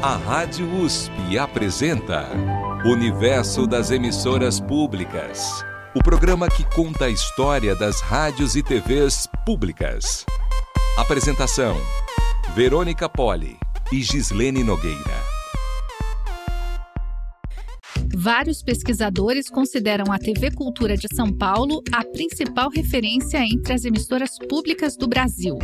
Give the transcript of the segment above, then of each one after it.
A Rádio USP apresenta Universo das Emissoras Públicas. O programa que conta a história das rádios e TVs públicas. Apresentação: Verônica Poli e Gislene Nogueira. Vários pesquisadores consideram a TV Cultura de São Paulo a principal referência entre as emissoras públicas do Brasil.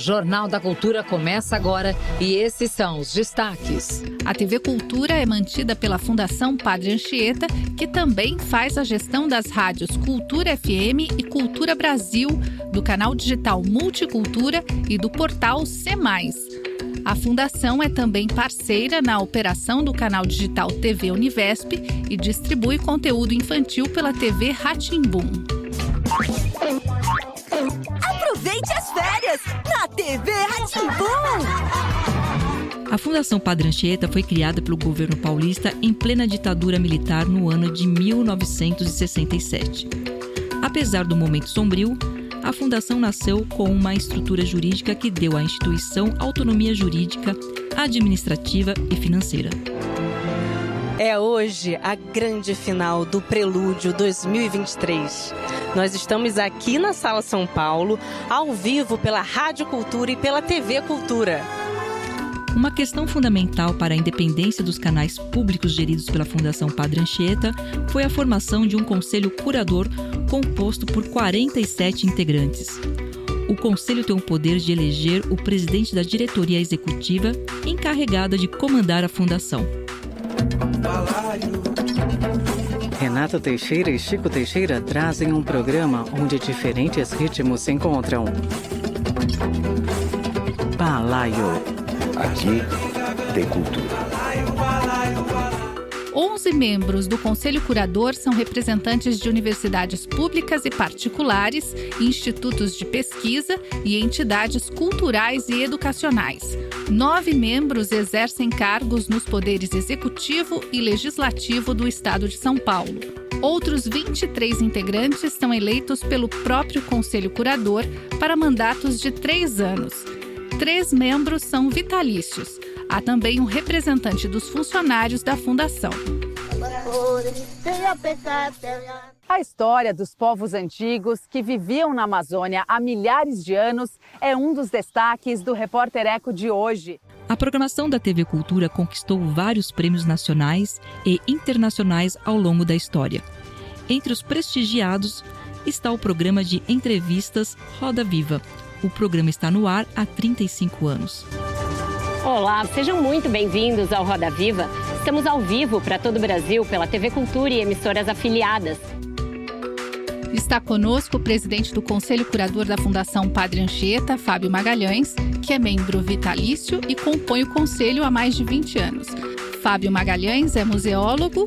Jornal da Cultura começa agora e esses são os destaques. A TV Cultura é mantida pela Fundação Padre Anchieta, que também faz a gestão das rádios Cultura FM e Cultura Brasil, do canal digital Multicultura e do portal C. A fundação é também parceira na operação do canal digital TV Univesp e distribui conteúdo infantil pela TV Ratimbum. Aproveite as férias na TV Ratimbum! A Fundação Padre Anchieta foi criada pelo governo paulista em plena ditadura militar no ano de 1967. Apesar do momento sombrio, a fundação nasceu com uma estrutura jurídica que deu à instituição autonomia jurídica, administrativa e financeira. É hoje a grande final do Prelúdio 2023. Nós estamos aqui na Sala São Paulo, ao vivo pela Rádio Cultura e pela TV Cultura. Uma questão fundamental para a independência dos canais públicos geridos pela Fundação Padre Anchieta foi a formação de um conselho curador composto por 47 integrantes. O conselho tem o poder de eleger o presidente da diretoria executiva encarregada de comandar a fundação. Renata Teixeira e Chico Teixeira trazem um programa onde diferentes ritmos se encontram. Balaio. Aqui tem cultura. 11 membros do Conselho Curador são representantes de universidades públicas e particulares, institutos de pesquisa e entidades culturais e educacionais. Nove membros exercem cargos nos poderes executivo e legislativo do Estado de São Paulo. Outros 23 integrantes são eleitos pelo próprio Conselho Curador para mandatos de três anos três membros são vitalícios. Há também um representante dos funcionários da fundação. A história dos povos antigos que viviam na Amazônia há milhares de anos é um dos destaques do Repórter Eco de hoje. A programação da TV Cultura conquistou vários prêmios nacionais e internacionais ao longo da história. Entre os prestigiados está o programa de entrevistas Roda Viva, o programa está no ar há 35 anos. Olá, sejam muito bem-vindos ao Roda Viva. Estamos ao vivo para todo o Brasil pela TV Cultura e emissoras afiliadas. Está conosco o presidente do Conselho Curador da Fundação Padre Anchieta, Fábio Magalhães, que é membro vitalício e compõe o conselho há mais de 20 anos. Fábio Magalhães é museólogo,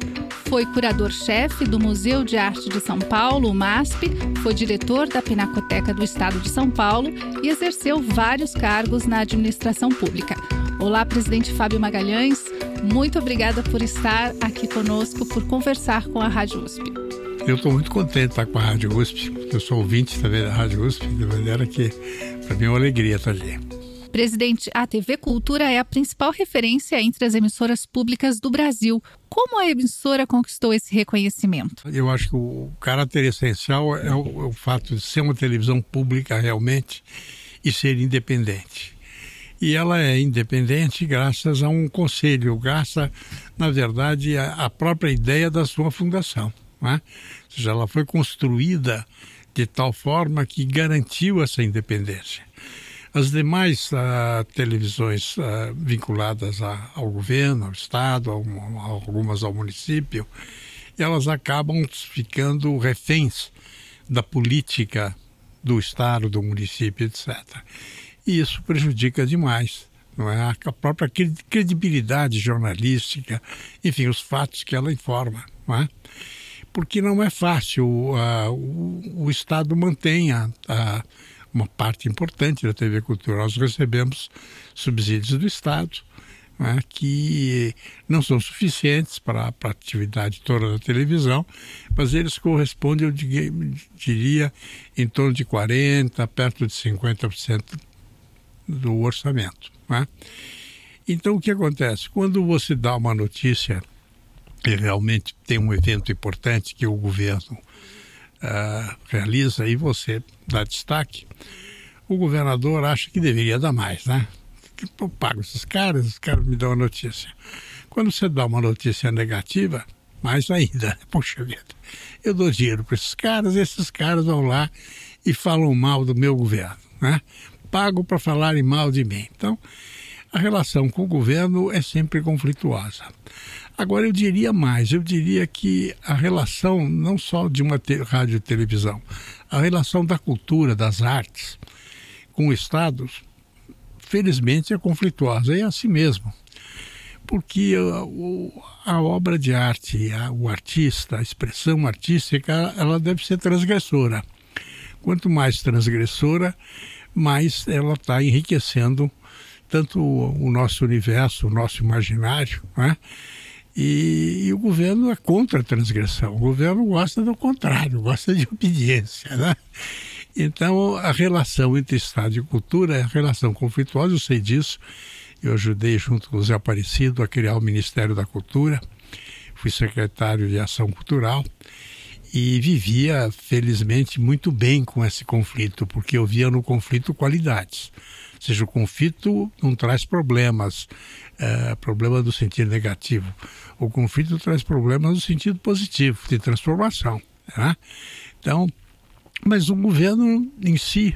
foi curador-chefe do Museu de Arte de São Paulo, o MASP, foi diretor da Pinacoteca do Estado de São Paulo e exerceu vários cargos na administração pública. Olá, presidente Fábio Magalhães, muito obrigada por estar aqui conosco, por conversar com a Rádio USP. Eu estou muito contente de estar com a Rádio USP, porque eu sou ouvinte também da Rádio USP, de maneira que para mim é uma alegria estar ali. Presidente, a TV Cultura é a principal referência entre as emissoras públicas do Brasil. Como a emissora conquistou esse reconhecimento? Eu acho que o caráter essencial é o, é o fato de ser uma televisão pública realmente e ser independente. E ela é independente graças a um conselho, graças, na verdade, à própria ideia da sua fundação. Né? Ou seja, ela foi construída de tal forma que garantiu essa independência. As demais uh, televisões uh, vinculadas a, ao governo, ao Estado, ao, algumas ao município, elas acabam ficando reféns da política do Estado, do município, etc. E isso prejudica demais não é? a própria credibilidade jornalística, enfim, os fatos que ela informa. Não é? Porque não é fácil, uh, o, o, Estado mantenha a uma parte importante da TV Cultura. Nós recebemos subsídios do Estado, né, que não são suficientes para, a atividade toda da televisão, mas eles correspondem, eu diria, em torno de 40%, perto de 50% do orçamento. Né? Então, o que acontece? Quando você dá uma notícia e realmente tem um evento importante que o governo uh, realiza e você dá destaque, o governador acha que deveria dar mais, né? Eu pago esses caras, os caras me dão a notícia. Quando você dá uma notícia negativa, mais ainda, poxa vida, eu dou dinheiro para esses caras, esses caras vão lá e falam mal do meu governo, né? Pago para falarem mal de mim. Então, a relação com o governo é sempre conflituosa. Agora, eu diria mais, eu diria que a relação não só de uma rádio e televisão, a relação da cultura, das artes com o Estado, felizmente é conflituosa, é assim mesmo. Porque a, a obra de arte, a, o artista, a expressão artística, ela deve ser transgressora. Quanto mais transgressora, mais ela está enriquecendo tanto o, nosso universo, o nosso imaginário, né? E, e, o governo é contra a transgressão. O governo gosta do contrário, gosta de obediência, né? Então, a relação entre Estado e cultura é relação conflituosa, eu sei disso. Eu ajudei, junto com o Zé Aparecido, a criar o Ministério da Cultura. Fui secretário de Ação Cultural e vivia, felizmente, muito bem com esse conflito, porque eu via no conflito qualidades seja, o conflito não traz problemas, é, problema do sentido negativo. O conflito traz problemas no sentido positivo, de transformação. Né? Então, mas o governo em si,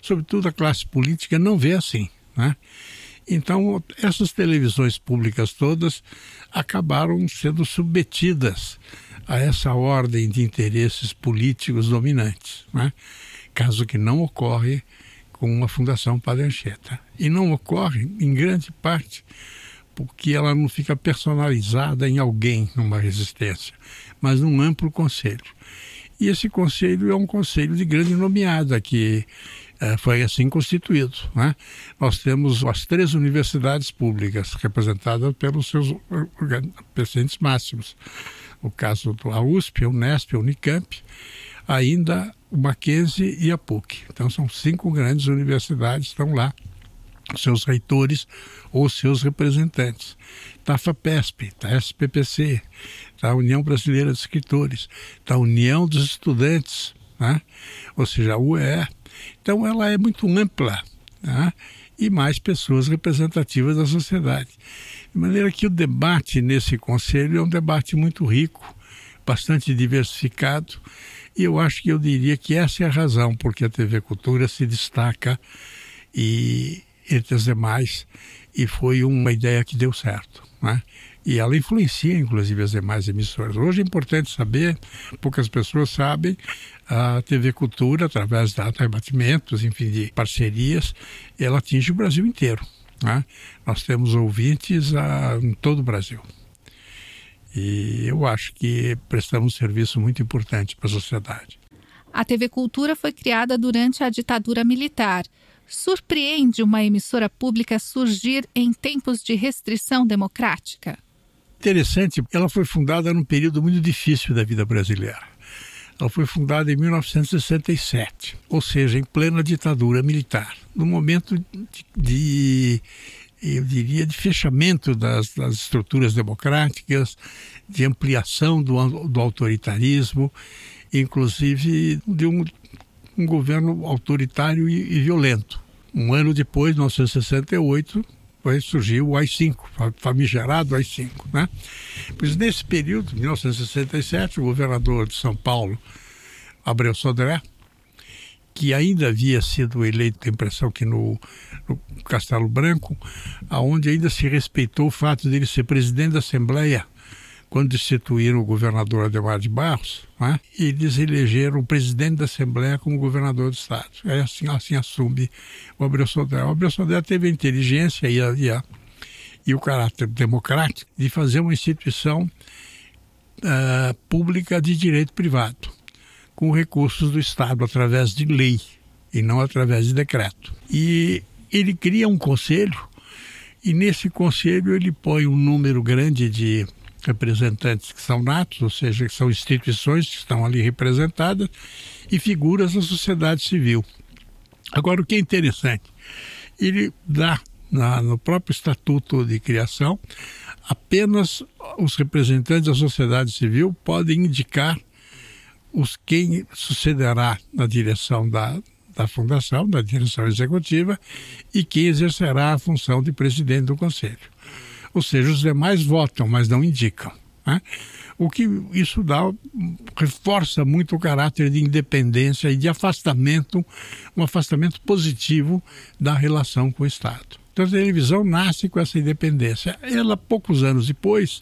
sobretudo a classe política, não vê assim. Né? Então, essas televisões públicas todas acabaram sendo submetidas a essa ordem de interesses políticos dominantes, né? caso que não ocorre com a Fundação Padre Anchieta. E não ocorre, em grande parte, porque ela não fica personalizada em alguém numa resistência, mas num amplo conselho. E esse conselho é um conselho de grande nomeada, que é, foi assim constituído. Né? Nós temos as três universidades públicas representadas pelos seus presidentes máximos. O caso da USP, Unesp, Unicamp, ainda o Mackenzie e a PUC. Então são cinco grandes universidades estão lá, seus reitores ou seus representantes. Está a FAPESP, está a SPPC, está a União Brasileira de Escritores, está a União dos Estudantes, né? ou seja, a UE. Então ela é muito ampla né? e mais pessoas representativas da sociedade. De maneira que o debate nesse conselho é um debate muito rico, bastante diversificado e eu acho que eu diria que essa é a razão porque a TV Cultura se destaca e entre as demais e foi uma ideia que deu certo, né? E ela influencia, inclusive, as demais emissoras. Hoje é importante saber, poucas pessoas sabem, a TV Cultura, através de rebatimentos, enfim, de parcerias, ela atinge o Brasil inteiro. Né? Nós temos ouvintes em todo o Brasil. E eu acho que prestamos um serviço muito importante para a sociedade. A TV Cultura foi criada durante a ditadura militar. Surpreende uma emissora pública surgir em tempos de restrição democrática? Interessante, ela foi fundada num período muito difícil da vida brasileira. Ela foi fundada em 1967, ou seja, em plena ditadura militar, no momento de, de eu diria, de fechamento das, das estruturas democráticas, de ampliação do, do autoritarismo, inclusive de um, um governo autoritário e, e, violento. Um ano depois, 1968, vai surgir o AI-5, famigerado AI-5. Né? Pois nesse período, 1967, o governador de São Paulo, Abreu Sodré, que ainda havia sido eleito, tem impressão que no, no, Castelo Branco, aonde ainda se respeitou o fato dele ser presidente da Assembleia quando destituíram o governador Ademar de Barros, né? eles elegeram o presidente da Assembleia como governador do Estado. Aí assim, assim assume o Abreu Sodré. O Abreu Sodré teve a inteligência e, a, e, a, e o caráter democrático de fazer uma instituição uh, pública de direito privado com recursos do Estado através de lei e não através de decreto. E ele cria um conselho E nesse conselho ele põe um número grande de representantes que são natos, ou seja, que são instituições que estão ali representadas, e figuras da sociedade civil. Agora, o que é interessante, ele dá na, no próprio estatuto de criação, apenas os representantes da sociedade civil podem indicar os quem sucederá na direção da, da fundação, da direção executiva, e quem exercerá a função de presidente do conselho. Ou seja, os demais votam, mas não indicam. Né? O que isso dá, reforça muito o caráter de independência e de afastamento, um afastamento positivo da relação com o Estado. Então a televisão nasce com essa independência. Ela, poucos anos depois,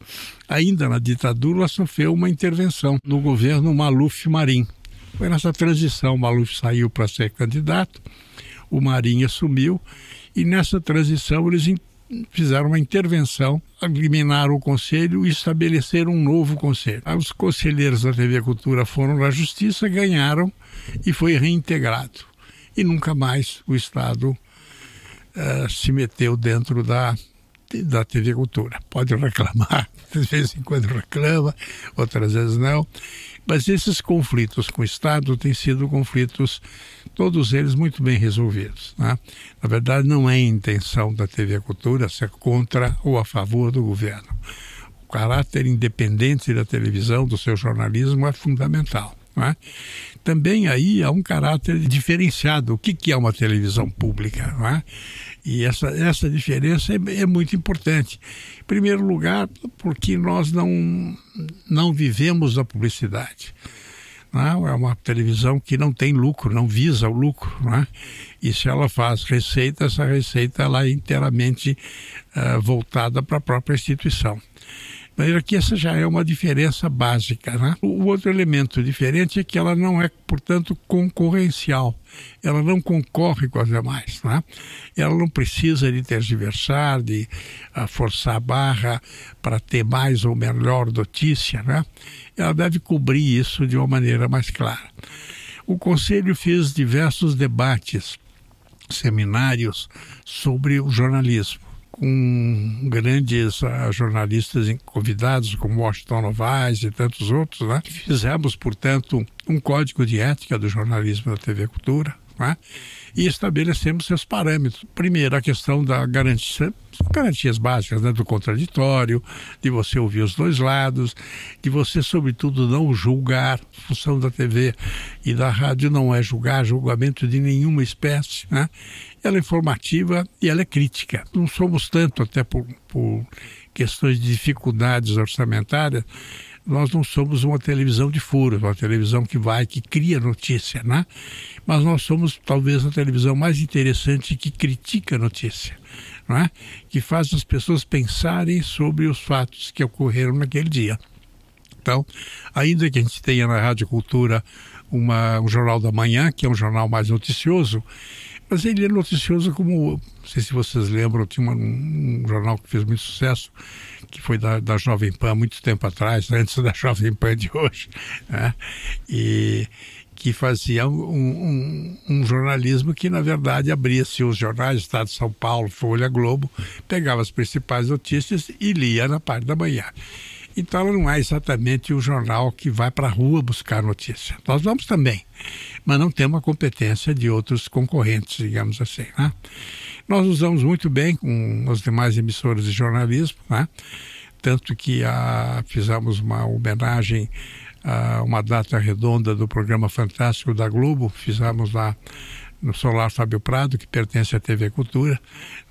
ainda na ditadura, sofreu uma intervenção no governo Maluf Marim. Foi nessa transição, Maluf saiu para ser candidato, o Marim assumiu, e nessa transição eles fizeram uma intervenção, eliminaram o conselho e estabeleceram um novo conselho. Os conselheiros da TV Cultura foram na justiça, ganharam e foi reintegrado. E nunca mais o Estado uh, se meteu dentro da, da TV Cultura. Pode reclamar, de vez em quando reclama, outras vezes não. Mas esses conflitos com o Estado têm sido conflitos, todos eles muito bem resolvidos. Né? Na verdade, não é intenção da TV Cultura ser contra ou a favor do governo. O caráter independente da televisão, do seu jornalismo, é fundamental. É? Também aí há um caráter diferenciado. O que, que é uma televisão pública? É? E essa, essa diferença é, é, muito importante. Em primeiro lugar, porque nós não, não vivemos da publicidade. Não, é? é uma televisão que não tem lucro, não visa o lucro. E se ela faz receita, essa receita ela é inteiramente uh, voltada para a própria instituição. De maneira que essa já é uma diferença básica. Né? O outro elemento diferente é que ela não é, portanto, concorrencial. Ela não concorre com as demais. Né? Ela não precisa de tergiversar, de uh, forçar a barra para ter mais ou melhor notícia. Né? Ela deve cobrir isso de uma maneira mais clara. O Conselho fez diversos debates, seminários sobre o jornalismo com grandes uh, jornalistas convidados, como Washington Novaes e tantos outros, né? Fizemos, portanto, um código de ética do jornalismo da TV Cultura, né? e estabelecemos seus parâmetros. Primeiro, a questão da garantia, garantias básicas né, do contraditório, de você ouvir os dois lados, de você, sobretudo, não julgar. A função da TV e da rádio não é julgar, julgamento de nenhuma espécie. Né? ela é informativa e ela é crítica. Não somos tanto, até por, por questões de dificuldades orçamentárias, nós não somos uma televisão de furos, uma televisão que vai, que cria notícia, né? Mas nós somos talvez a televisão mais interessante que critica notícia, não é? Que faz as pessoas pensarem sobre os fatos que ocorreram naquele dia. Então, ainda que a gente tenha na Rádio Cultura uma, um Jornal da Manhã, que é um jornal mais noticioso, mas ele é noticioso como, não sei se vocês lembram, tinha um, um jornal que fez muito sucesso, que foi da, da Jovem Pan muito tempo atrás, antes da Jovem Pan de hoje, né? e que fazia um, um, um, jornalismo que, na verdade, abria-se os jornais, Estado de São Paulo, Folha Globo, pegava as principais notícias e lia na parte da manhã. Então ela não é exatamente o jornal que vai para a rua buscar notícia. Nós vamos também, mas não temos a competência de outros concorrentes, digamos assim. Né? Nós usamos muito bem com as demais emissoras de jornalismo, né? tanto que ah, fizemos uma homenagem a uma data redonda do programa Fantástico da Globo, fizemos lá no Solar Fábio Prado, que pertence à TV Cultura,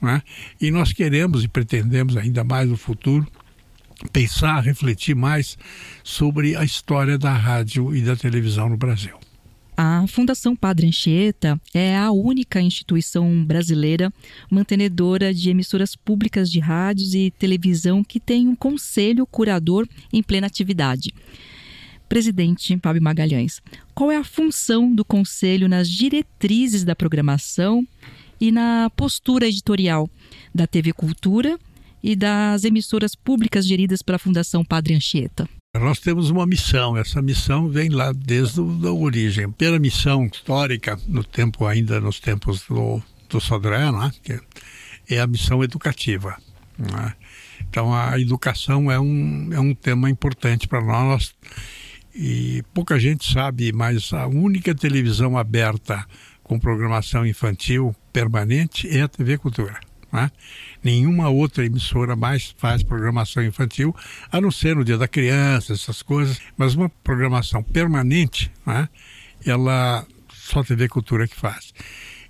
né? e nós queremos e pretendemos ainda mais no futuro pensar, refletir mais sobre a história da rádio e da televisão no Brasil. A Fundação Padre Anchieta é a única instituição brasileira mantenedora de emissoras públicas de rádios e televisão que tem um conselho curador em plena atividade. Presidente Fábio Magalhães, qual é a função do conselho nas diretrizes da programação e na postura editorial da TV Cultura e das emissoras públicas geridas pela Fundação Padre Anchieta? Nós temos uma missão, essa missão vem lá desde a origem. Pela missão histórica, no tempo ainda nos tempos do, do Sodré, né? que é a missão educativa. Né? Então a educação é um, é um tema importante para nós e pouca gente sabe, mas a única televisão aberta com programação infantil permanente é a TV Cultura. Né? Nenhuma outra emissora mais faz programação infantil, a não ser no Dia da Criança, essas coisas, mas uma programação permanente, né? ela só a TV Cultura que faz.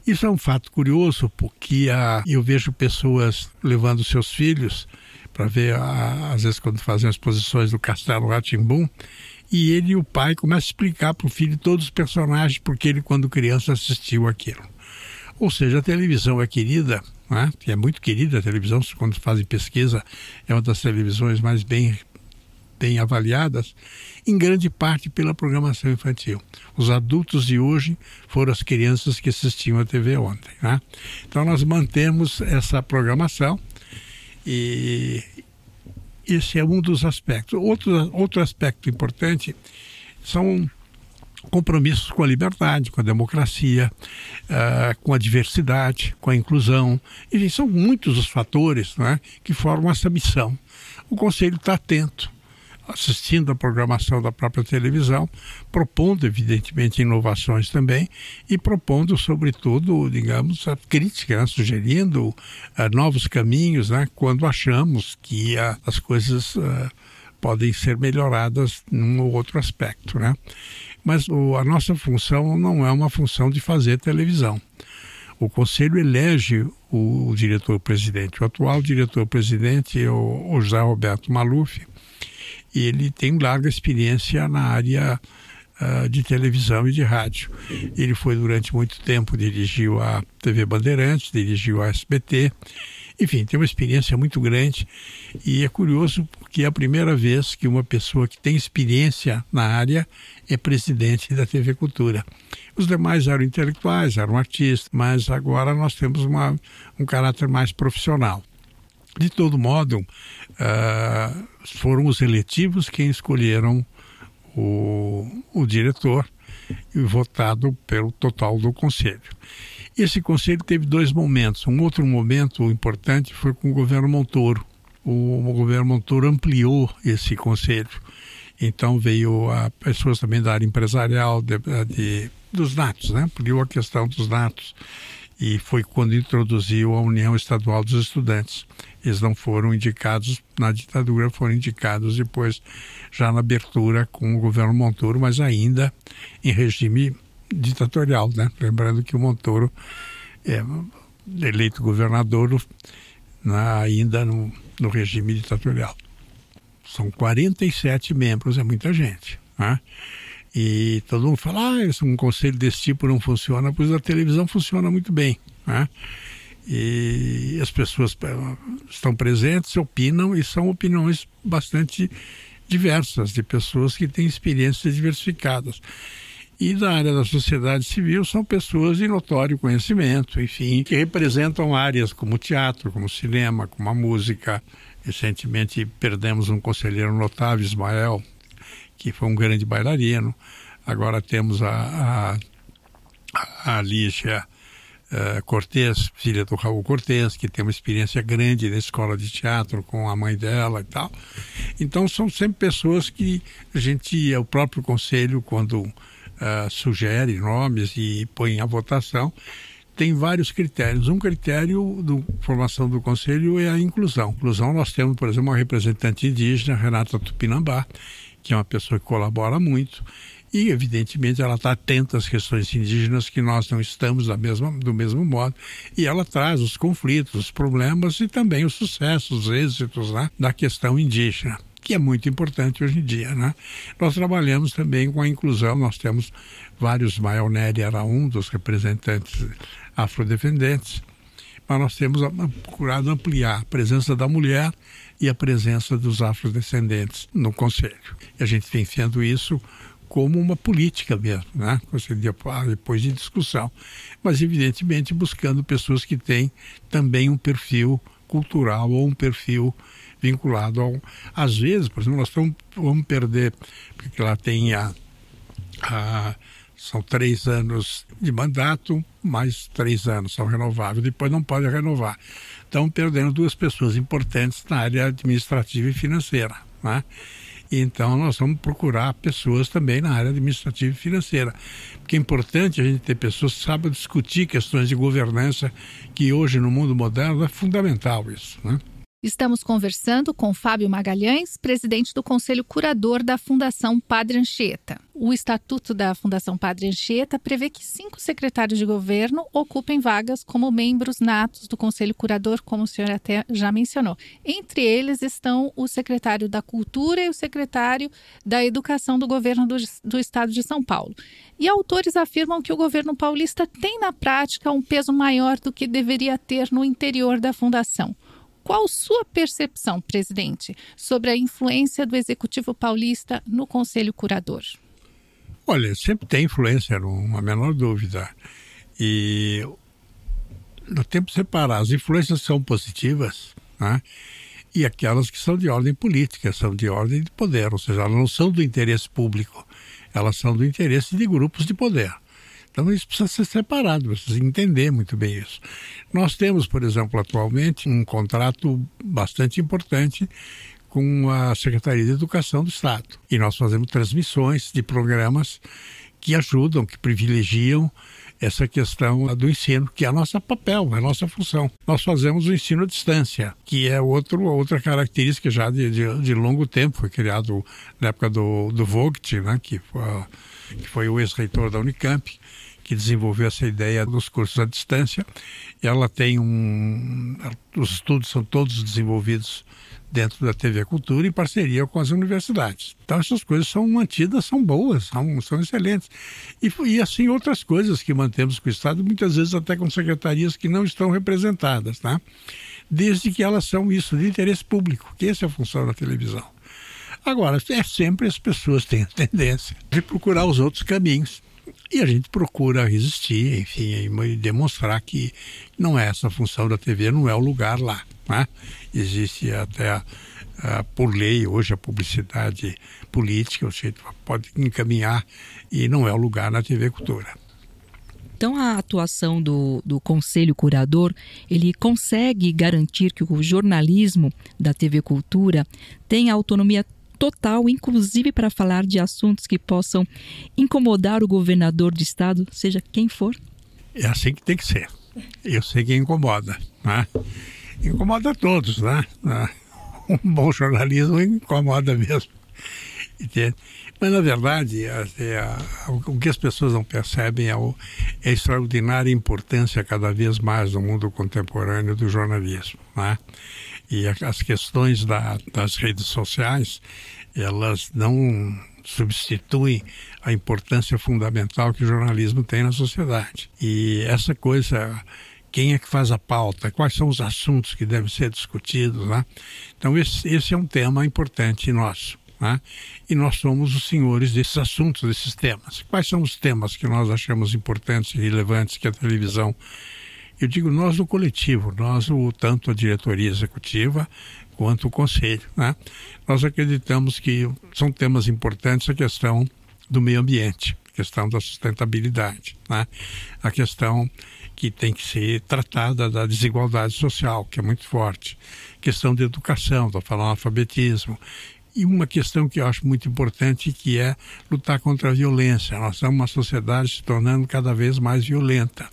Isso é um fato curioso, porque a, eu vejo pessoas levando seus filhos para ver, a, às vezes, quando fazem exposições do Castelo Ratimbum, e ele e o pai começam a explicar para o filho todos os personagens, porque ele, quando criança, assistiu aquilo. Ou seja, a televisão é querida, né? é muito querida a televisão, quando fazem pesquisa, é uma das televisões mais bem, bem avaliadas, em grande parte pela programação infantil. Os adultos de hoje foram as crianças que assistiam a TV ontem. Né? Então nós mantemos essa programação e esse é um dos aspectos. Outro, outro aspecto importante são compromissos com a liberdade, com a democracia, uh, com a diversidade, com a inclusão. Enfim, são muitos os fatores né, que formam essa missão. O Conselho está atento, assistindo a programação da própria televisão, propondo, evidentemente, inovações também e propondo, sobretudo, digamos, a crítica, né, sugerindo uh, novos caminhos né, quando achamos que uh, as coisas podem ser melhoradas num ou outro aspecto. Né? Mas o, a nossa função não é uma função de fazer televisão. O Conselho elege o, o diretor-presidente. O atual diretor-presidente é o, o José Roberto Maluf, e ele tem larga experiência na área uh, de televisão e de rádio. Ele foi durante muito tempo, dirigiu a TV Bandeirantes, dirigiu a SBT, enfim, tem uma experiência muito grande e é curioso porque é a primeira vez que uma pessoa que tem experiência na área é presidente da TV Cultura. Os demais eram intelectuais, eram artistas, mas agora nós temos uma, um caráter mais profissional. De todo modo, uh, foram os eletivos quem escolheram o, o diretor votado pelo total do conselho. Esse conselho teve dois momentos. Um outro momento importante foi com o governo Montoro. O, o governo Montoro ampliou esse conselho. Então veio a pessoas também da área empresarial, de, de, dos natos, né? Ampliou a questão dos natos. E foi quando introduziu a União Estadual dos Estudantes. Eles não foram indicados na ditadura, foram indicados depois, já na abertura com o governo Montoro, mas ainda em regime ditatorial, né? Lembrando que o Montoro é eleito governador na, ainda no, no regime ditatorial. São 47 membros, é muita gente. Né? E todo mundo fala, ah, um conselho desse tipo não funciona, pois a televisão funciona muito bem. Né? E as pessoas eh, estão presentes, opinam, e são opiniões bastante diversas, de pessoas que têm experiências diversificadas. E da área da sociedade civil são pessoas de notório conhecimento, enfim, que representam áreas como teatro, como cinema, como a música. Recentemente perdemos um conselheiro notável, Ismael, que foi um grande bailarino. Agora temos a, a, a Lígia uh, Cortez, filha do Raul Cortez, que tem uma experiência grande na escola de teatro com a mãe dela e tal. Então são sempre pessoas que a gente, o próprio conselho, quando uh, sugere nomes e põe à votação, tem vários critérios. Um critério da formação do conselho é a inclusão. Inclusão, nós temos, por exemplo, uma representante indígena, Renata Tupinambá, que é uma pessoa que colabora muito e, evidentemente, ela está atenta às questões indígenas que nós não estamos da mesma, do mesmo modo. E ela traz os conflitos, os problemas e também os sucessos, os êxitos né, da questão indígena que é muito importante hoje em dia. Né? Nós trabalhamos também com a inclusão, nós temos vários, Nery era um dos representantes afrodescendentes, mas nós temos procurado ampliar a presença da mulher e a presença dos afrodescendentes no Conselho. E a gente vem vendo isso como uma política mesmo, né? depois de discussão. Mas, evidentemente, buscando pessoas que têm também um perfil cultural ou um perfil vinculado ao. Às vezes, por exemplo, nós vamos perder, porque lá tem a, a São três anos de mandato, mais três anos são renováveis, depois não pode renovar. Estão perdendo duas pessoas importantes na área administrativa e financeira. Né? Então, nós vamos procurar pessoas também na área administrativa e financeira. Porque é importante a gente ter pessoas que sabem discutir questões de governança, que hoje no mundo moderno é fundamental isso. Né? Estamos conversando com Fábio Magalhães, presidente do Conselho Curador da Fundação Padre Anchieta. O estatuto da Fundação Padre Anchieta prevê que cinco secretários de governo ocupem vagas como membros natos do Conselho Curador, como o senhor até já mencionou. Entre eles estão o secretário da Cultura e o secretário da Educação do governo do, do Estado de São Paulo. E autores afirmam que o governo paulista tem, na prática, um peso maior do que deveria ter no interior da Fundação. Qual sua percepção, presidente, sobre a influência do Executivo Paulista no Conselho Curador? Olha, sempre tem influência, não há menor dúvida. E nós temos que separar. As influências são positivas, né? e aquelas que são de ordem política, são de ordem de poder, ou seja, elas não são do interesse público, elas são do interesse de grupos de poder. Então isso precisa ser separado, precisa entender muito bem isso. Nós temos, por exemplo, atualmente um contrato bastante importante com a Secretaria de Educação do Estado. E nós fazemos transmissões de programas que ajudam, que privilegiam essa questão do ensino, que é a nossa papel, é a nossa função. Nós fazemos o ensino à distância, que é outro, outra característica já de, de, de longo tempo, foi criado na época do, do Vogt, né, que, foi, que foi o ex-reitor da Unicamp, que desenvolveu essa ideia dos cursos à distância. Ela tem um. Os estudos são todos desenvolvidos dentro da TV Cultura em parceria com as universidades. Então essas coisas são mantidas, são boas, são, são excelentes. E, e assim outras coisas que mantemos com o Estado, muitas vezes até com secretarias que não estão representadas, tá? desde que elas são isso, de interesse público, que essa é a função da televisão. Agora, é sempre as pessoas têm a tendência de procurar os outros caminhos e a gente procura resistir, enfim, e demonstrar que não é essa a função da TV, não é o lugar lá. Né? Existe até, por lei, hoje a publicidade política, você pode encaminhar e não é o lugar na TV Cultura. Então, a atuação do, do Conselho Curador, ele consegue garantir que o jornalismo da TV Cultura tenha autonomia total, inclusive para falar de assuntos que possam incomodar o governador de estado, seja quem for? É assim que tem que ser. Eu sei que incomoda, né? Incomoda todos, né? Um bom jornalismo incomoda mesmo. Entende? Mas, na verdade, é, o que as pessoas não percebem é, o, é a extraordinária importância cada vez mais no mundo contemporâneo do jornalismo. Né? E as questões da, das redes sociais, elas não substituem a importância fundamental que o jornalismo tem na sociedade. E essa coisa quem é que faz a pauta, quais são os assuntos que devem ser discutidos. Né? Então, esse, esse, é um tema importante nosso. Né? E nós somos os senhores desses assuntos, desses temas. Quais são os temas que nós achamos importantes e relevantes que a televisão eu digo nós do coletivo, nós, o, tanto a diretoria executiva quanto o conselho. Né? Nós acreditamos que são temas importantes a questão do meio ambiente, a questão da sustentabilidade, né? a questão que tem que ser tratada da desigualdade social, que é muito forte, questão de educação, estou falando alfabetismo, e uma questão que eu acho muito importante que é lutar contra a violência. Nós somos uma sociedade se tornando cada vez mais violenta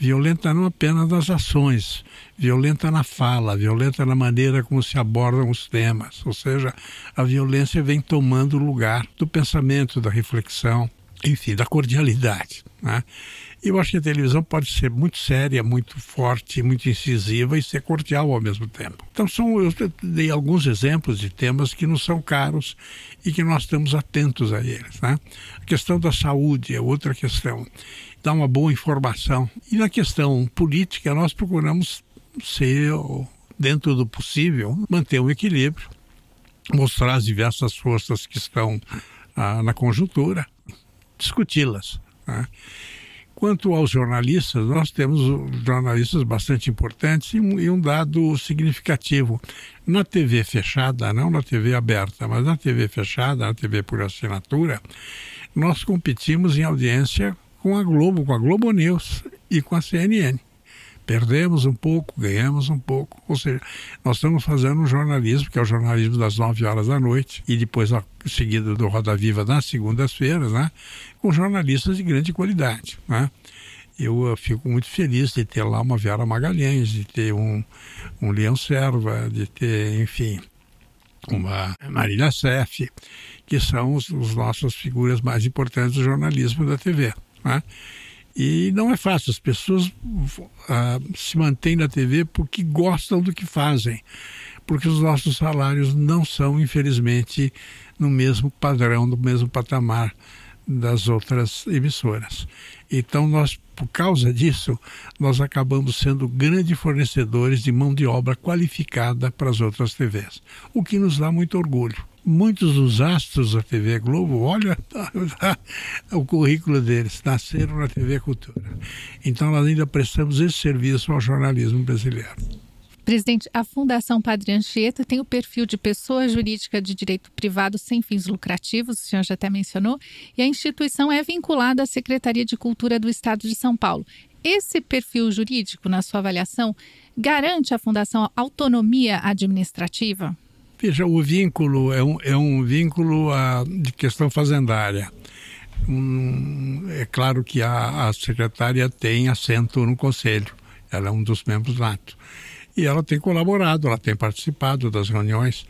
violenta não apenas nas ações, violenta na fala, violenta na maneira como se abordam os temas. Ou seja, a violência vem tomando lugar do pensamento, da reflexão, enfim, da cordialidade. Né? Eu acho que a televisão pode ser muito séria, muito forte, muito incisiva e ser cordial ao mesmo tempo. Então, são, eu dei alguns exemplos de temas que não são caros e que nós estamos atentos a eles. Né? A questão da saúde é outra questão dar uma boa informação. E na questão política, nós procuramos ser, dentro do possível, manter um equilíbrio, mostrar as diversas forças que estão ah, na conjuntura, discuti-las. Né? Quanto aos jornalistas, nós temos jornalistas bastante importantes e um, e um, dado significativo. Na TV fechada, não na TV aberta, mas na TV fechada, na TV por assinatura, nós competimos em audiência com a Globo, com a Globo News e com a CNN. Perdemos um pouco, ganhamos um pouco. Ou seja, nós estamos fazendo um jornalismo, que é o jornalismo das 9 horas da noite, e depois seguido do Roda Viva nas segundas-feiras, né? com jornalistas de grande qualidade. Né? Eu, fico muito feliz de ter lá uma Vera Magalhães, de ter um, um Leão Serva, de ter, enfim, uma Marília Seff, que são os, os nossas figuras mais importantes do jornalismo da TV. Né? E não é fácil, as pessoas ah, se mantêm na TV porque gostam do que fazem, porque os nossos salários não são, infelizmente, no mesmo padrão, no mesmo patamar das outras emissoras. Então, nós, por causa disso, nós acabamos sendo grandes fornecedores de mão de obra qualificada para as outras TVs, o que nos dá muito orgulho muitos dos astros da TV Globo, olha o currículo deles, nasceram na TV Cultura. Então nós ainda prestamos esse serviço ao jornalismo brasileiro. Presidente, a Fundação Padre Anchieta tem o perfil de pessoa jurídica de direito privado sem fins lucrativos, o senhor já até mencionou, e a instituição é vinculada à Secretaria de Cultura do Estado de São Paulo. Esse perfil jurídico, na sua avaliação, garante à Fundação autonomia administrativa? Veja, o vínculo é um, é um vínculo a, de questão fazendária. Um, é claro que a, a secretária tem assento no conselho, ela é um dos membros nato. E ela tem colaborado, ela tem participado das reuniões.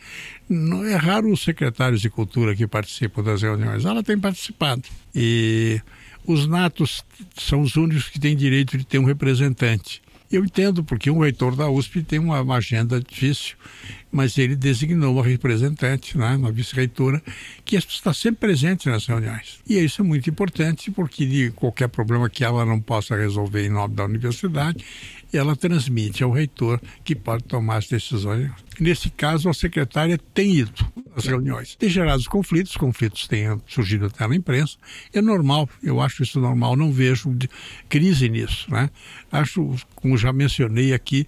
Não é raro os secretários de cultura que participam das reuniões, ela tem participado. E os natos são os únicos que têm direito de ter um representante. Eu entendo, porque um reitor da USP tem uma, uma agenda difícil, mas ele designou uma representante, né, uma vice-reitora, que está sempre presente nas reuniões. E isso é muito importante, porque de qualquer problema que ela não possa resolver em nome da universidade, ela transmite ao reitor que pode tomar as decisões. Nesse caso, a secretária tem ido às reuniões. Tem gerado conflitos, conflitos têm surgido até na imprensa. É normal, eu acho isso normal, não vejo crise nisso. Né? Acho, como já mencionei aqui,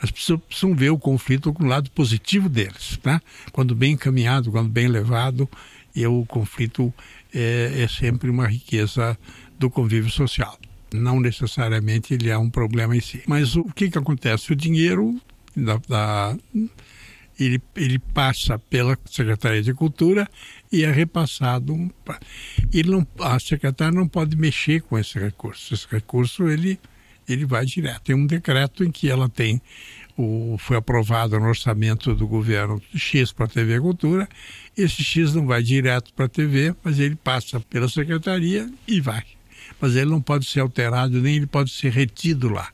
as pessoas precisam ver o conflito com o lado positivo deles. Né? Quando bem encaminhado, quando bem levado, e o conflito é, é sempre uma riqueza do convívio social não necessariamente ele é um problema em si. Mas o que, que acontece? O dinheiro da, da, ele, ele passa pela Secretaria de Cultura e é repassado. Ele não, a secretária não pode mexer com esse recurso. Esse recurso ele, ele vai direto. Tem um decreto em que ela tem o, foi aprovado no orçamento do governo X para a TV Cultura. Esse X não vai direto para a TV, mas ele passa pela secretaria e vai mas ele não pode ser alterado nem ele pode ser retido lá.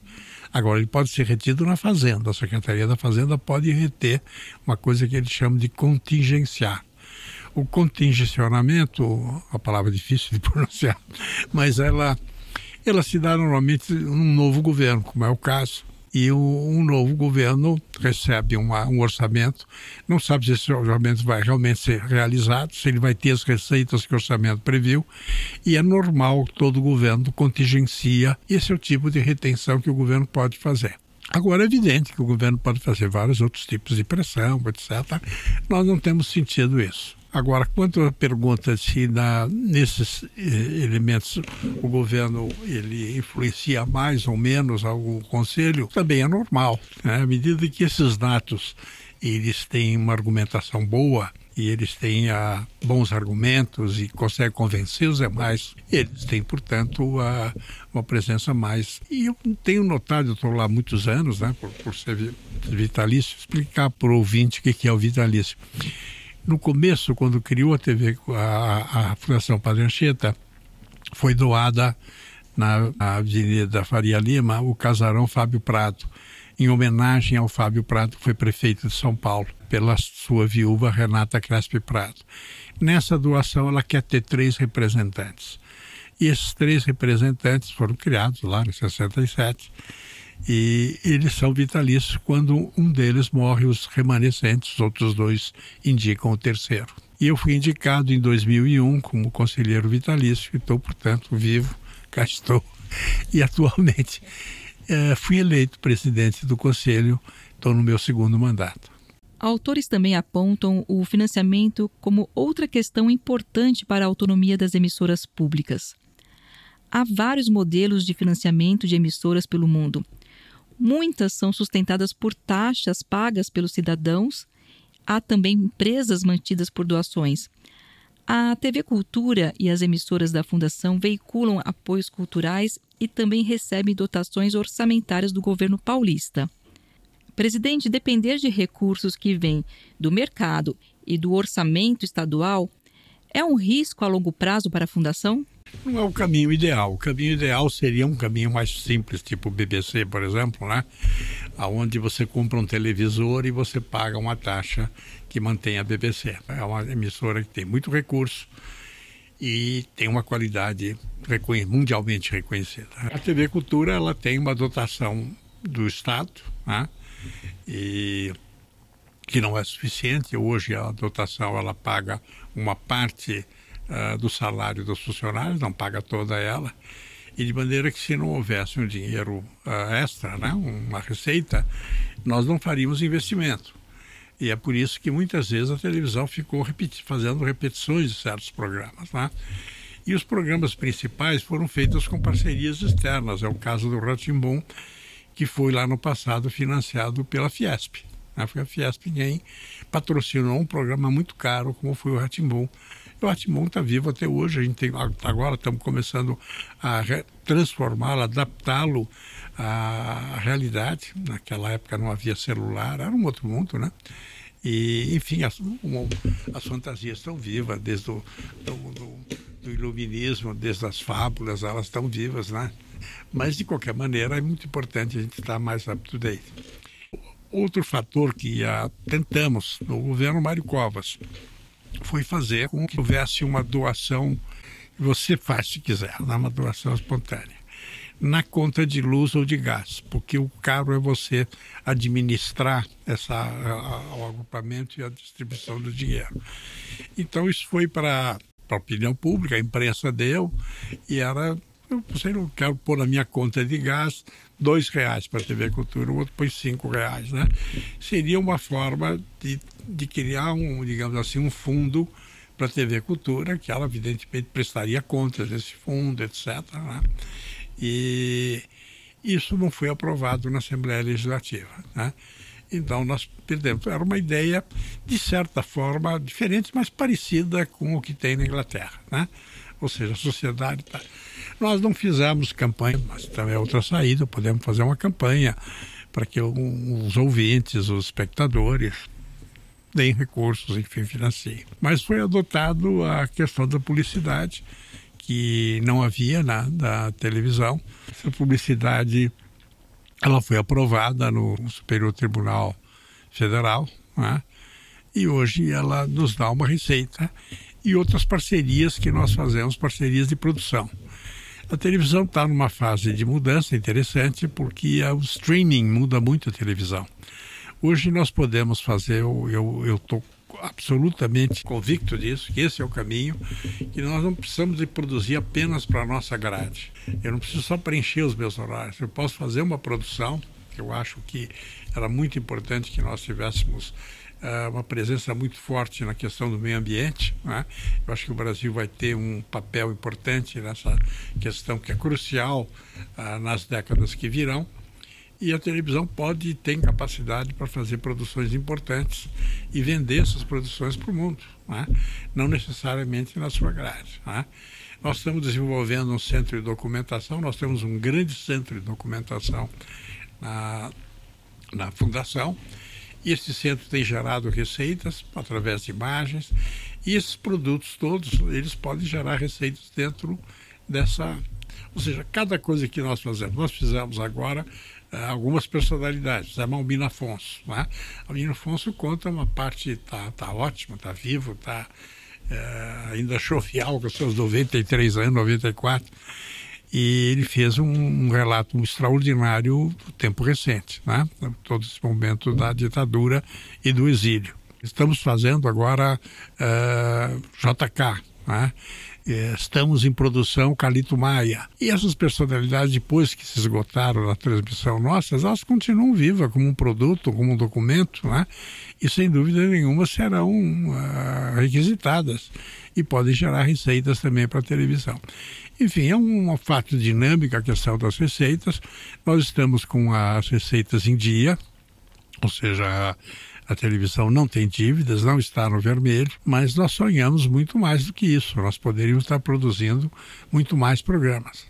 Agora, ele pode ser retido na Fazenda. A Secretaria da Fazenda pode reter uma coisa que eles chamam de contingenciar. O contingencionamento, a palavra difícil de pronunciar, mas ela, ela se dá normalmente num novo governo, como é o caso e um novo governo recebe uma, um orçamento, não sabe se esse orçamento vai realmente ser realizado, se ele vai ter as receitas que o orçamento previu, e é normal todo governo contingencia. Esse é o tipo de retenção que o governo pode fazer. Agora, é evidente que o governo pode fazer vários outros tipos de pressão, etc. Nós não temos sentido isso. Agora, quanto à pergunta se na, nesses eh, elementos o governo ele influencia mais ou menos o conselho, também é normal. Né? À medida que esses dados eles têm uma argumentação boa e eles têm ah, bons argumentos e conseguem convencer os demais, eles têm, portanto, a, uma presença mais. E eu tenho notado, eu estou lá há muitos anos, né, por, por ser vitalício, explicar para o ouvinte o que é o vitalício no começo, quando criou a TV, a, a Fundação Padre Anchieta, foi doada na Avenida Faria Lima o casarão Fábio Prado, em homenagem ao Fábio Prado, que foi prefeito de São Paulo, pela sua viúva Renata Crespi Prado. Nessa doação, ela quer ter três representantes. E esses três representantes foram criados lá em 67 e eles são vitalícios. Quando um deles morre, os remanescentes, os outros dois, indicam o terceiro. E eu fui indicado em 2001 como conselheiro vitalício, estou, portanto, vivo, cá estou. E atualmente é, fui eleito presidente do conselho, estou no meu segundo mandato. Autores também apontam o financiamento como outra questão importante para a autonomia das emissoras públicas. Há vários modelos de financiamento de emissoras pelo mundo. Muitas são sustentadas por taxas pagas pelos cidadãos. Há também empresas mantidas por doações. A TV Cultura e as emissoras da Fundação veiculam apoios culturais e também recebem dotações orçamentárias do governo paulista. Presidente, depender de recursos que vêm do mercado e do orçamento estadual é um risco a longo prazo para a Fundação? Não é o caminho ideal. O caminho ideal seria um caminho mais simples, tipo o BBC, por exemplo, né? Onde você compra um televisor e você paga uma taxa que mantém a BBC. É uma emissora que tem muito recurso e tem uma qualidade mundialmente reconhecida. A TV Cultura ela tem uma dotação do Estado, né? e que não é suficiente. Hoje a dotação ela paga uma parte uh, do salário dos funcionários, não paga toda ela. E de maneira que se não houvesse um dinheiro uh, extra, né, uma receita, nós não faríamos investimento. E é por isso que muitas vezes a televisão ficou repeti fazendo repetições de certos programas. Né? E os programas principais foram feitos com parcerias externas. É o caso do Ratimbum, que foi lá no passado financiado pela Fiesp. Né? Foi a Fiesp quem patrocinou um programa muito caro, como foi o Ratimbum. O Ratimbum está vivo até hoje. A gente tem, agora estamos começando a transformá-lo, adaptá-lo à realidade. Naquela época não havia celular, era um outro mundo, né? E, enfim, as, as fantasias estão vivas, desde o do, do, do, iluminismo, desde as fábulas, elas estão vivas, né? Mas, de qualquer maneira, é muito importante a gente estar mais up-to-date. Outro fator que uh, tentamos no governo Mário Covas foi fazer com que houvesse uma doação, você faz se quiser, uma doação espontânea na conta de luz ou de gás, porque o caro é você administrar essa, o agrupamento e a distribuição do dinheiro. Então isso foi para a opinião pública, a imprensa deu, e era, eu sei, não quero pôr na minha conta de gás dois reais para a TV Cultura, o outro põe cinco reais, né? Seria uma forma de, de criar um, digamos assim, um fundo para a TV Cultura, que ela evidentemente prestaria contas desse fundo, etc. Né? E isso não foi aprovado na Assembleia Legislativa. Né? Então nós perdemos. Era uma ideia, de certa forma, diferente, mas parecida com o que tem na Inglaterra. Né? Ou seja, a sociedade está. Nós não fizemos campanha, mas também é outra saída, podemos fazer uma campanha para que os ouvintes, os espectadores, deem recursos, enfim, financiem. Mas foi adotado a questão da publicidade que não havia na, na televisão. Essa publicidade ela foi aprovada no Superior Tribunal Federal né? e hoje ela nos dá uma receita e outras parcerias que nós fazemos, parcerias de produção. A televisão está numa fase de mudança interessante porque o streaming muda muito a televisão. Hoje nós podemos fazer, eu estou absolutamente convicto disso, que esse é o caminho, que nós não precisamos de produzir apenas para a nossa grade. Eu não preciso só preencher os meus horários, eu posso fazer uma produção, que eu acho que era muito importante que nós tivéssemos uma presença muito forte na questão do meio ambiente. Né? Eu acho que o Brasil vai ter um papel importante nessa questão que é crucial uh, nas décadas que virão e a televisão pode ter capacidade para fazer produções importantes e vender essas produções para o mundo, né? não necessariamente na sua grade. Né? Nós estamos desenvolvendo um centro de documentação, nós temos um grande centro de documentação na, na Fundação, e esse centro tem gerado receitas através de imagens, e esses produtos todos, eles podem gerar receitas dentro dessa... Ou seja, cada coisa que nós fazemos, nós fizemos agora é, algumas personalidades. A Malmina Afonso. Né? Afonso conta uma parte, está tá ótimo, está vivo, está é, ainda jovial, com seus 93 anos, 94. E ele fez um, um, relato extraordinário do tempo recente, né? todo esse momento da ditadura e do exílio. Estamos fazendo agora uh, é, JK, né? é, estamos em produção Calito Maia. E essas personalidades, depois que se esgotaram na transmissão nossa, elas continuam vivas como um produto, como um documento, né? e sem dúvida nenhuma serão uh, requisitadas e podem gerar receitas também para a televisão. Enfim, é um fato dinâmico a questão das receitas. Nós estamos com as receitas em dia, ou seja, a, televisão não tem dívidas, não está no vermelho, mas nós sonhamos muito mais do que isso. Nós poderíamos estar produzindo muito mais programas.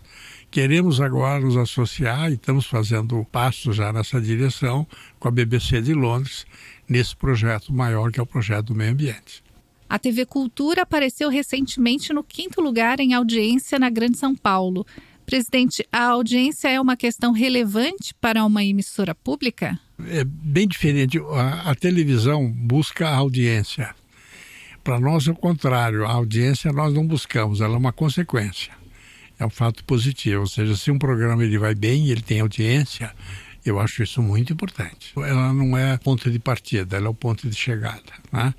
Queremos agora nos associar e estamos fazendo passos já nessa direção com a BBC de Londres, nesse projeto maior que é o projeto do meio ambiente. A TV Cultura apareceu recentemente no quinto lugar em audiência na Grande São Paulo. Presidente, a audiência é uma questão relevante para uma emissora pública? É bem diferente. A, a televisão busca a audiência. Para nós é o contrário. A audiência nós não buscamos, ela é uma consequência. É um fato positivo. Ou seja, se um programa ele vai bem e ele tem audiência, eu acho isso muito importante. Ela não é ponto de partida, ela é o ponto de chegada. Né?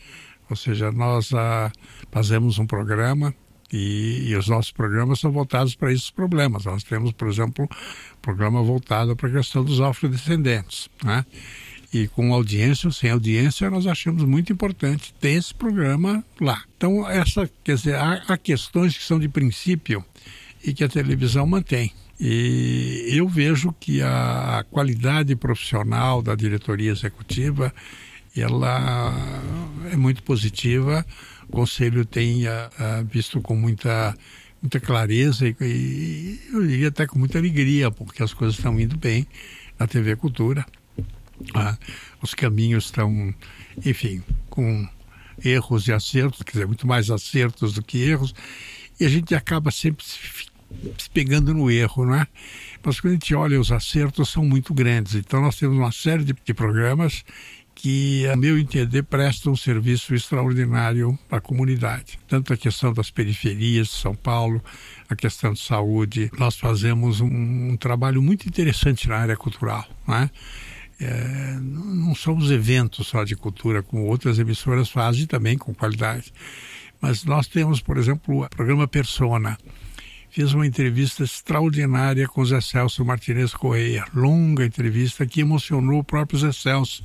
Ou seja, nós ah, fazemos um programa e, e, os nossos programas são voltados para esses problemas. Nós temos, por exemplo, um programa voltado para a questão dos afrodescendentes. Né? E com audiência ou sem audiência, nós achamos muito importante ter esse programa lá. Então, essa, quer dizer, há, há questões que são de princípio e que a televisão mantém. E eu vejo que a qualidade profissional da diretoria executiva ela é muito positiva. Conselho tem uh, visto com muita, muita clareza e, e, eu diria até com muita alegria, porque as coisas estão indo bem na TV Cultura. Uh, os caminhos estão, enfim, com erros e acertos, quer dizer, muito mais acertos do que erros, e a gente acaba sempre se, se pegando no erro, não é? Mas quando a gente olha os acertos são muito grandes. Então nós temos uma série de, de programas que, a meu entender, prestam um serviço extraordinário à comunidade. Tanto a questão das periferias de São Paulo, a questão de saúde. Nós fazemos um, um trabalho muito interessante na área cultural. Não, é? É, não eventos só de cultura, como outras emissoras fazem também com qualidade. Mas nós temos, por exemplo, o programa Persona. Fiz uma entrevista extraordinária com o Zé Celso Martinez Correia, longa entrevista que emocionou o próprio Zé Celso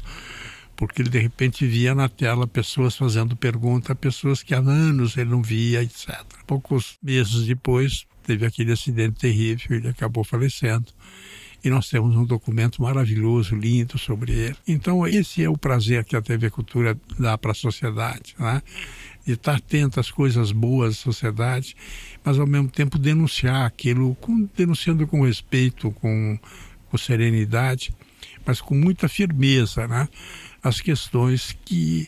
porque ele de repente via na tela pessoas fazendo pergunta, pessoas que há anos ele não via, etc. Poucos meses depois, teve aquele acidente terrível, ele acabou falecendo. E nós temos um documento maravilhoso, lindo sobre ele. Então, esse é o prazer que a TV Cultura dá para a sociedade, né? de estar atento às coisas boas da sociedade, mas ao mesmo tempo denunciar aquilo, com, denunciando com respeito, com, com serenidade, mas com muita firmeza, né? As questões que,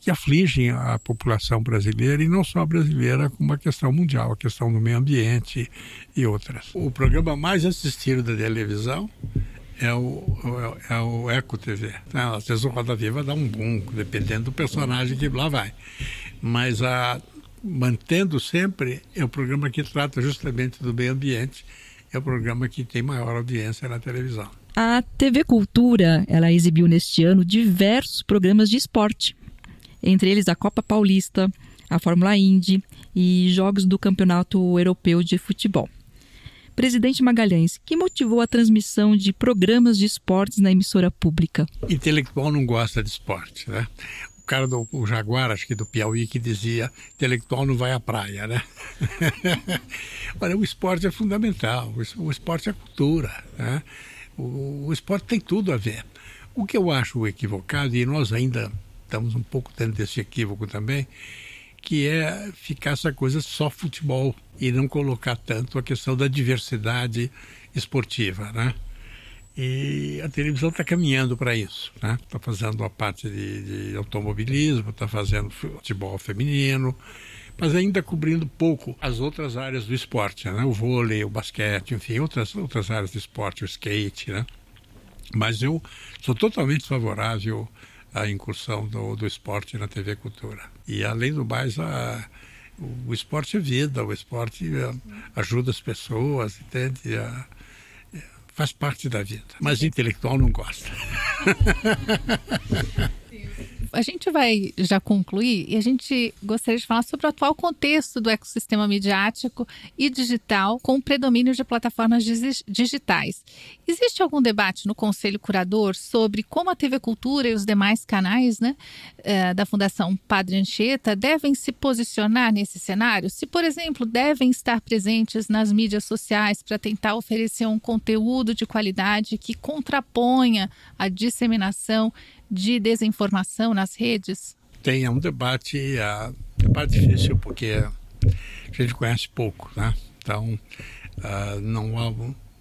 que afligem a população brasileira e não só brasileira, como a questão mundial, a questão do meio ambiente e outras. O programa mais assistido da televisão é o, é o Eco TV. Né? Às vezes o Roda Viva dá um boom, dependendo do personagem que lá vai. Mas a, mantendo sempre, é o programa que trata justamente do meio ambiente, é o programa que tem maior audiência na televisão. A TV Cultura, ela exibiu neste ano diversos programas de esporte, entre eles a Copa Paulista, a Fórmula Indy e jogos do Campeonato Europeu de Futebol. Presidente Magalhães, que motivou a transmissão de programas de esportes na emissora pública? Intelectual não gosta de esporte, né? O cara do o Jaguar, acho que do Piauí, que dizia intelectual não vai à praia, né? Olha, o esporte é fundamental, o esporte é cultura, né? O, o esporte tem tudo a ver. O que eu acho equivocado, e nós ainda estamos um pouco dentro desse equívoco também, que é ficar essa coisa só futebol e não colocar tanto a questão da diversidade esportiva, né? E a televisão está caminhando para isso, né? Está fazendo a parte de, de automobilismo, está fazendo futebol feminino, mas ainda cobrindo pouco as outras áreas do esporte, né? o vôlei, o basquete, enfim, outras, outras áreas do esporte, o skate. Né? Mas eu sou totalmente favorável à incursão do, do esporte na TV Cultura. E, além do mais, a, o, esporte é vida, o esporte é, ajuda as pessoas, entende? A, é, faz parte da vida. Mas intelectual não gosta. a gente vai já concluir e a gente gostaria de falar sobre o atual contexto do ecossistema midiático e digital com o predomínio de plataformas digitais. Existe algum debate no Conselho Curador sobre como a TV Cultura e os demais canais né, eh, da Fundação Padre Anchieta devem se posicionar nesse cenário? Se, por exemplo, devem estar presentes nas mídias sociais para tentar oferecer um conteúdo de qualidade que contraponha a disseminação de desinformação nas redes? Tem, é um debate, é, debate difícil, porque a gente conhece pouco, né? Então, uh, não, há,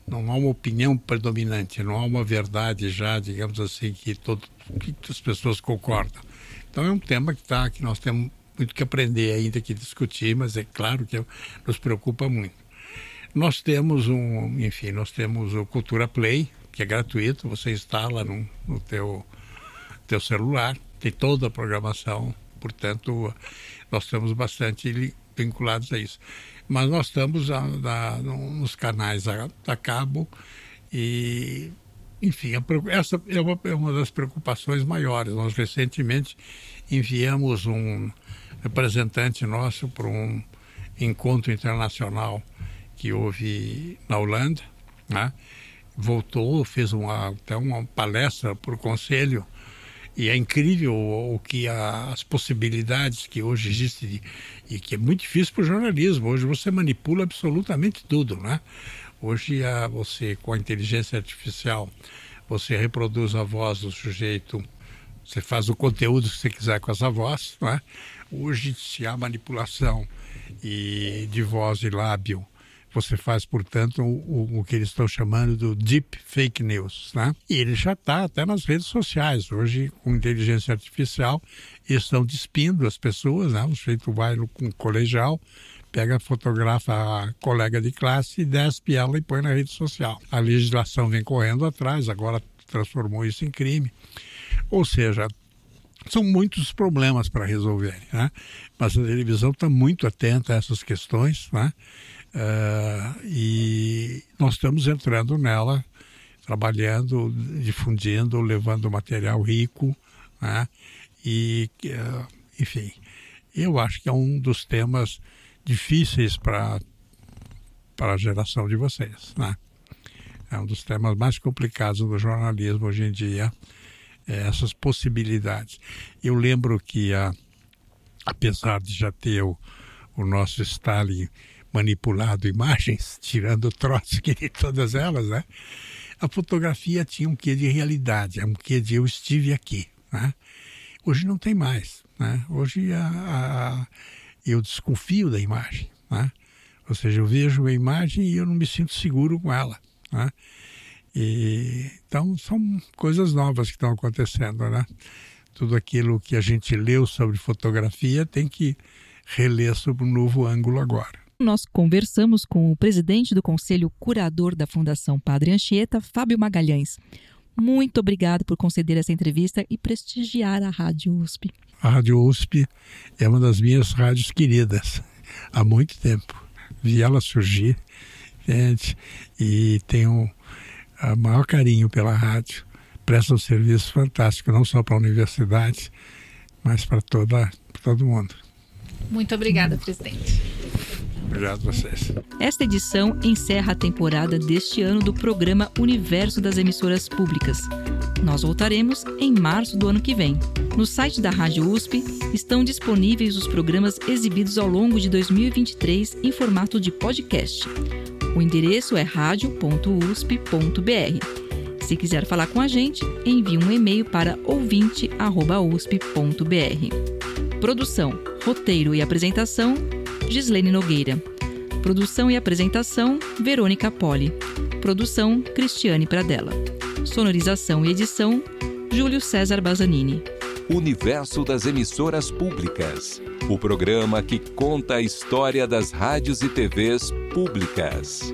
não há uma opinião predominante, não há uma verdade já, digamos assim, que, todo, que as pessoas concordam. Então, é um tema que, tá, que nós temos muito que aprender ainda, que discutir, mas é claro que nos preocupa muito. Nós temos um, enfim, nós temos o Cultura Play, que é gratuito, você instala no, no teu teu celular, tem toda a programação, portanto, nós estamos bastante vinculados a isso. Mas nós estamos a, a, nos canais a, a, cabo e, enfim, essa é uma, é uma das preocupações maiores. Nós recentemente enviamos um representante nosso para um encontro internacional que houve na Holanda, né? voltou, fez uma, até uma palestra para o conselho e é incrível o, que a, as possibilidades que hoje existem e que é muito difícil para o jornalismo. Hoje você manipula absolutamente tudo, né? Hoje a, você com a inteligência artificial você reproduz a voz do sujeito, você faz o conteúdo que você quiser com essa voz, né? Hoje se há manipulação e de voz e lábio você faz, portanto, o, o, que eles estão chamando do deep fake news. Né? E ele já está até nas redes sociais. Hoje, com inteligência artificial, estão despindo as pessoas. Né? O sujeito vai no um colegial, pega, fotografa a colega de classe despe ela e põe na rede social. A legislação vem correndo atrás, agora transformou isso em crime. Ou seja, são muitos problemas para resolver, né? mas a televisão está muito atenta a essas questões, né? Uh, e nós estamos entrando nela, trabalhando, difundindo, levando material rico, né? E, uh, enfim, eu acho que é um dos temas difíceis para para a geração de vocês, né? É um dos temas mais complicados do jornalismo hoje em dia, é essas possibilidades. Eu lembro que, a, apesar de já ter o, o nosso Stalin manipulado imagens, tirando Trotsky de todas elas, né? A fotografia tinha um quê de realidade, um quê de eu estive aqui, né? Hoje não tem mais, né? Hoje a, a, eu desconfio da imagem, né? Ou seja, eu vejo a imagem e eu não me sinto seguro com ela, né? E, então são coisas novas que estão acontecendo, né? Tudo aquilo que a gente leu sobre fotografia tem que reler sob um novo ângulo agora. Nós conversamos com o presidente do Conselho Curador da Fundação Padre Anchieta, Fábio Magalhães. Muito obrigado por conceder essa entrevista e prestigiar a Rádio USP. A Rádio USP é uma das minhas rádios queridas há muito tempo. Vi ela surgir, gente, e tenho o maior carinho pela rádio. Presta um serviço fantástico, não só para a universidade, mas para toda, todo mundo. Muito obrigada, presidente. Obrigado a vocês. Esta edição encerra a temporada deste ano do programa Universo das Emissoras Públicas. Nós voltaremos em março do ano que vem. No site da Rádio USP estão disponíveis os programas exibidos ao longo de 2023 em formato de podcast. O endereço é radio.usp.br. Se quiser falar com a gente, envie um e-mail para ouvinte@usp.br. Produção, roteiro e apresentação Gislene Nogueira. Produção e apresentação, Verônica Poli. Produção, Cristiane Pradella. Sonorização e edição, Júlio César Bazanini. Universo das Emissoras Públicas. O programa que conta a história das rádios e TVs públicas.